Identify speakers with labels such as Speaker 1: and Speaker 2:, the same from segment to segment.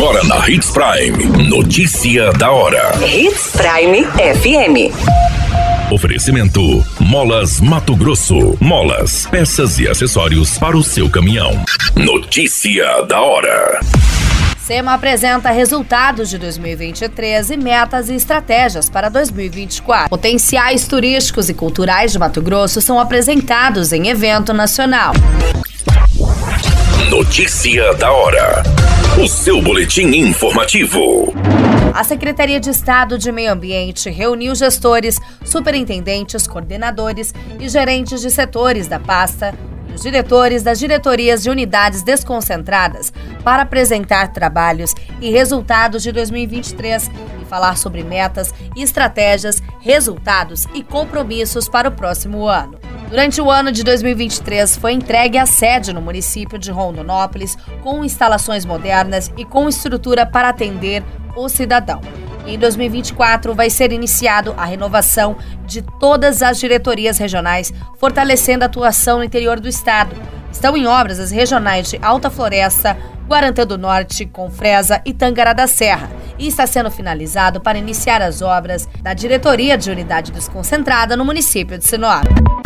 Speaker 1: Agora na Hits Prime. Notícia da hora.
Speaker 2: Hits Prime FM.
Speaker 1: Oferecimento: Molas Mato Grosso. Molas, peças e acessórios para o seu caminhão. Notícia da hora.
Speaker 3: SEMA apresenta resultados de 2023 e metas e estratégias para 2024. Potenciais turísticos e culturais de Mato Grosso são apresentados em evento nacional.
Speaker 1: Notícia da hora. O seu boletim informativo.
Speaker 3: A Secretaria de Estado de Meio Ambiente reuniu gestores, superintendentes, coordenadores e gerentes de setores da pasta e os diretores das diretorias de unidades desconcentradas para apresentar trabalhos e resultados de 2023 e falar sobre metas, estratégias, resultados e compromissos para o próximo ano. Durante o ano de 2023, foi entregue a sede no município de Rondonópolis, com instalações modernas e com estrutura para atender o cidadão. Em 2024, vai ser iniciado a renovação de todas as diretorias regionais, fortalecendo a atuação no interior do estado. Estão em obras as regionais de Alta Floresta, Guarantã do Norte, Confresa e Tangará da Serra e está sendo finalizado para iniciar as obras da Diretoria de Unidade Desconcentrada no município de Sinop.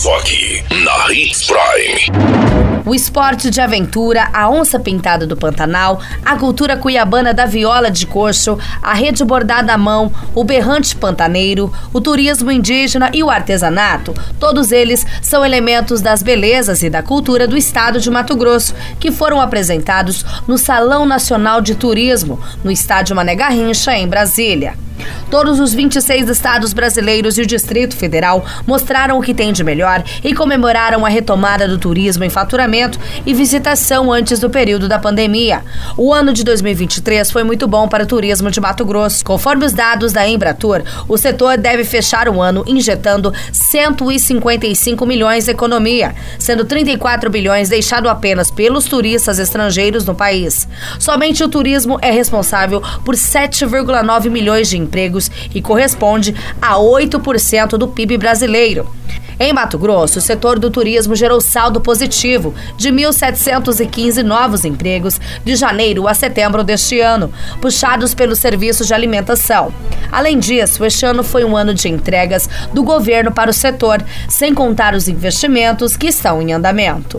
Speaker 1: Só aqui, na Hits Prime.
Speaker 3: O esporte de aventura, a onça pintada do Pantanal, a cultura cuiabana da viola de coxo, a rede bordada à mão, o berrante pantaneiro, o turismo indígena e o artesanato, todos eles são elementos das belezas e da cultura do estado de Mato Grosso, que foram apresentados no Salão Nacional de Turismo, no estádio Mané Garrincha, em Brasília. Todos os 26 estados brasileiros e o Distrito Federal mostraram o que tem de melhor e comemoraram a retomada do turismo em faturamento e visitação antes do período da pandemia. O ano de 2023 foi muito bom para o turismo de Mato Grosso. Conforme os dados da Embratur, o setor deve fechar o ano injetando 155 milhões na economia, sendo 34 bilhões deixado apenas pelos turistas estrangeiros no país. Somente o turismo é responsável por 7,9 milhões de empregos e corresponde a 8% do PIB brasileiro. Em Mato Grosso, o setor do turismo gerou saldo positivo de 1.715 novos empregos de janeiro a setembro deste ano, puxados pelos serviços de alimentação. Além disso, este ano foi um ano de entregas do governo para o setor, sem contar os investimentos que estão em andamento.